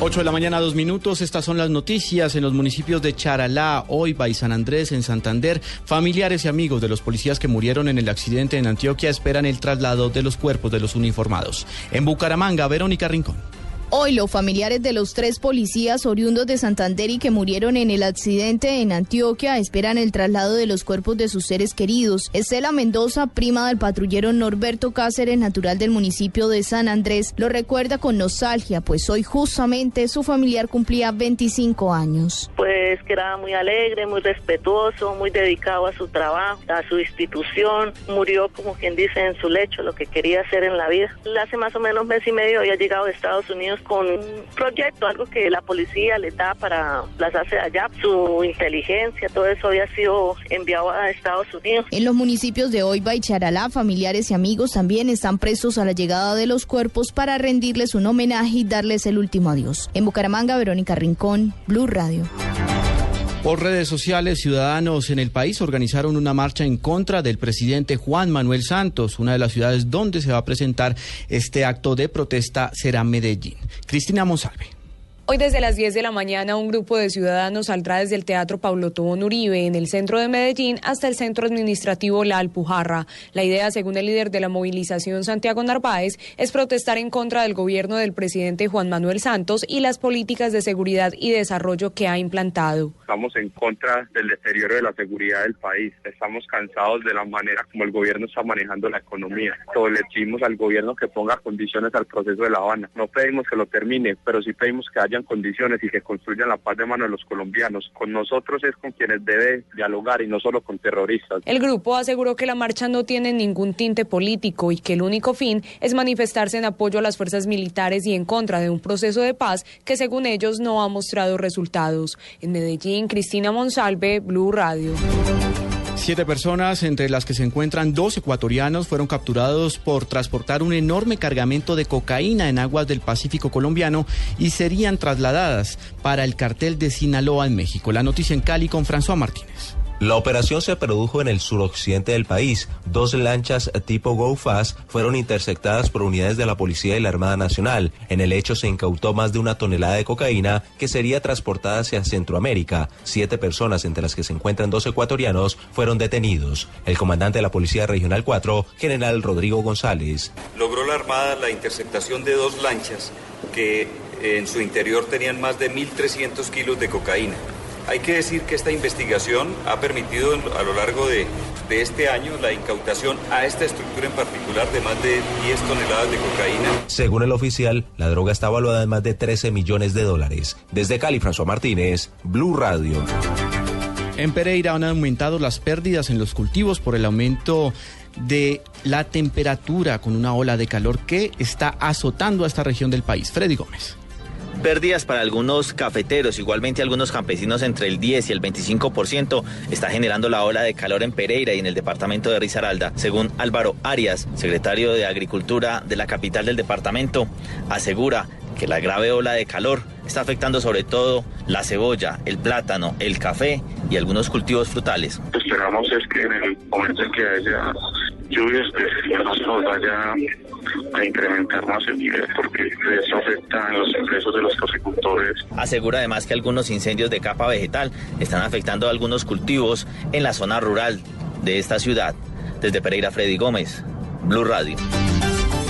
8 de la mañana, dos minutos. Estas son las noticias en los municipios de Charalá, Oiba y San Andrés, en Santander. Familiares y amigos de los policías que murieron en el accidente en Antioquia esperan el traslado de los cuerpos de los uniformados. En Bucaramanga, Verónica Rincón. Hoy los familiares de los tres policías oriundos de Santander y que murieron en el accidente en Antioquia esperan el traslado de los cuerpos de sus seres queridos. Estela Mendoza, prima del patrullero Norberto Cáceres, natural del municipio de San Andrés, lo recuerda con nostalgia, pues hoy justamente su familiar cumplía 25 años. Pues que era muy alegre, muy respetuoso, muy dedicado a su trabajo, a su institución. Murió, como quien dice, en su lecho, lo que quería hacer en la vida. Hace más o menos mes y medio había llegado de Estados Unidos con un proyecto, algo que la policía le da para las hace allá, su inteligencia, todo eso había sido enviado a Estados Unidos. En los municipios de Oiba y Charalá, familiares y amigos también están presos a la llegada de los cuerpos para rendirles un homenaje y darles el último adiós. En Bucaramanga, Verónica Rincón, Blue Radio. Por redes sociales, ciudadanos en el país organizaron una marcha en contra del presidente Juan Manuel Santos. Una de las ciudades donde se va a presentar este acto de protesta será Medellín. Cristina Monsalve. Hoy desde las 10 de la mañana un grupo de ciudadanos saldrá desde el Teatro Pablo Tobón Uribe en el centro de Medellín hasta el centro administrativo La Alpujarra. La idea, según el líder de la movilización Santiago Narváez, es protestar en contra del gobierno del presidente Juan Manuel Santos y las políticas de seguridad y desarrollo que ha implantado. Estamos en contra del deterioro de la seguridad del país. Estamos cansados de la manera como el gobierno está manejando la economía. Todo le pedimos al gobierno que ponga condiciones al proceso de La Habana. No pedimos que lo termine, pero sí pedimos que haya condiciones y que construyan la paz de mano de los colombianos. Con nosotros es con quienes debe dialogar y no solo con terroristas. El grupo aseguró que la marcha no tiene ningún tinte político y que el único fin es manifestarse en apoyo a las fuerzas militares y en contra de un proceso de paz que según ellos no ha mostrado resultados. En Medellín, Cristina Monsalve, Blue Radio. Siete personas, entre las que se encuentran dos ecuatorianos, fueron capturados por transportar un enorme cargamento de cocaína en aguas del Pacífico colombiano y serían trasladadas para el cartel de Sinaloa en México. La noticia en Cali con François Martínez. La operación se produjo en el suroccidente del país. Dos lanchas tipo Go Fast fueron interceptadas por unidades de la Policía y la Armada Nacional. En el hecho se incautó más de una tonelada de cocaína que sería transportada hacia Centroamérica. Siete personas, entre las que se encuentran dos ecuatorianos, fueron detenidos. El comandante de la Policía Regional 4, general Rodrigo González. Logró la Armada la interceptación de dos lanchas que en su interior tenían más de 1.300 kilos de cocaína. Hay que decir que esta investigación ha permitido a lo largo de, de, este año la incautación a esta estructura en particular de más de 10 toneladas de cocaína. Según el oficial, la droga está valuada en más de 13 millones de dólares. Desde Cali, François Martínez, Blue Radio. En Pereira han aumentado las pérdidas en los cultivos por el aumento de la temperatura con una ola de calor que está azotando a esta región del país. Freddy Gómez. Pérdidas para algunos cafeteros, igualmente algunos campesinos entre el 10 y el 25% está generando la ola de calor en Pereira y en el departamento de Risaralda. Según Álvaro Arias, secretario de Agricultura de la capital del departamento, asegura que la grave ola de calor está afectando sobre todo la cebolla, el plátano, el café y algunos cultivos frutales. Esperamos es que en el momento en que haya lluvias, se nos vaya a incrementar más el nivel porque eso afecta en los ingresos de los caficultores. Asegura además que algunos incendios de capa vegetal están afectando a algunos cultivos en la zona rural de esta ciudad. Desde Pereira, Freddy Gómez, Blue Radio.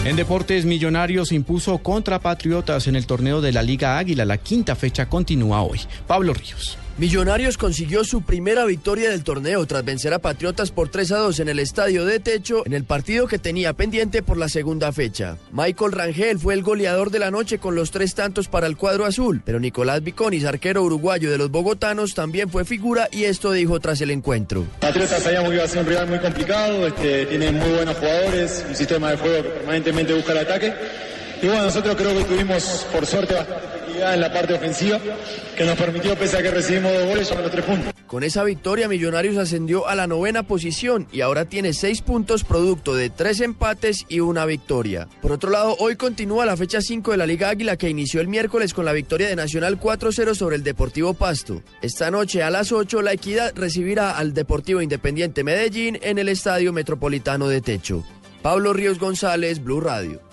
En deportes, Millonarios impuso contra Patriotas en el torneo de la Liga Águila. La quinta fecha continúa hoy. Pablo Ríos. Millonarios consiguió su primera victoria del torneo tras vencer a Patriotas por 3 a 2 en el estadio de Techo en el partido que tenía pendiente por la segunda fecha. Michael Rangel fue el goleador de la noche con los tres tantos para el cuadro azul, pero Nicolás Viconis, arquero uruguayo de los bogotanos, también fue figura y esto dijo tras el encuentro. Patriotas sabíamos que iba a ser un rival muy complicado, este, tiene muy buenos jugadores, un sistema de juego permanentemente busca el ataque. Y bueno, nosotros creo que tuvimos por suerte bastante en la parte ofensiva que nos permitió, pese a que recibimos dos goles, llevar los tres puntos. Con esa victoria, Millonarios ascendió a la novena posición y ahora tiene seis puntos producto de tres empates y una victoria. Por otro lado, hoy continúa la fecha 5 de la Liga Águila que inició el miércoles con la victoria de Nacional 4-0 sobre el Deportivo Pasto. Esta noche a las 8 la Equidad recibirá al Deportivo Independiente Medellín en el Estadio Metropolitano de Techo. Pablo Ríos González, Blue Radio.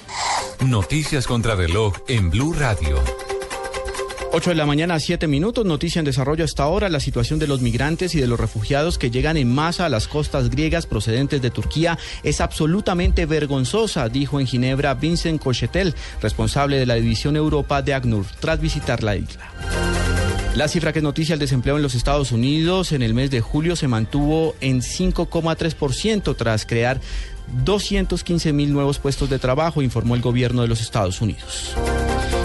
Noticias contra reloj en Blue Radio. 8 de la mañana, 7 minutos. Noticia en desarrollo hasta ahora. La situación de los migrantes y de los refugiados que llegan en masa a las costas griegas procedentes de Turquía es absolutamente vergonzosa, dijo en Ginebra Vincent Cochetel, responsable de la División Europa de ACNUR, tras visitar la isla. La cifra que es noticia, el desempleo en los Estados Unidos en el mes de julio se mantuvo en 5,3% tras crear 215 mil nuevos puestos de trabajo, informó el gobierno de los Estados Unidos.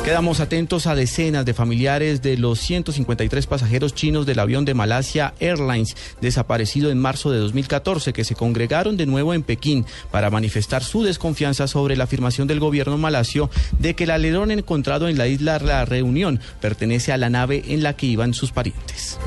Quedamos atentos a decenas de familiares de los 153 pasajeros chinos del avión de Malasia Airlines desaparecido en marzo de 2014 que se congregaron de nuevo en Pekín para manifestar su desconfianza sobre la afirmación del gobierno malasio de que el alerón encontrado en la isla La Reunión pertenece a la nave en la que iban sus parientes.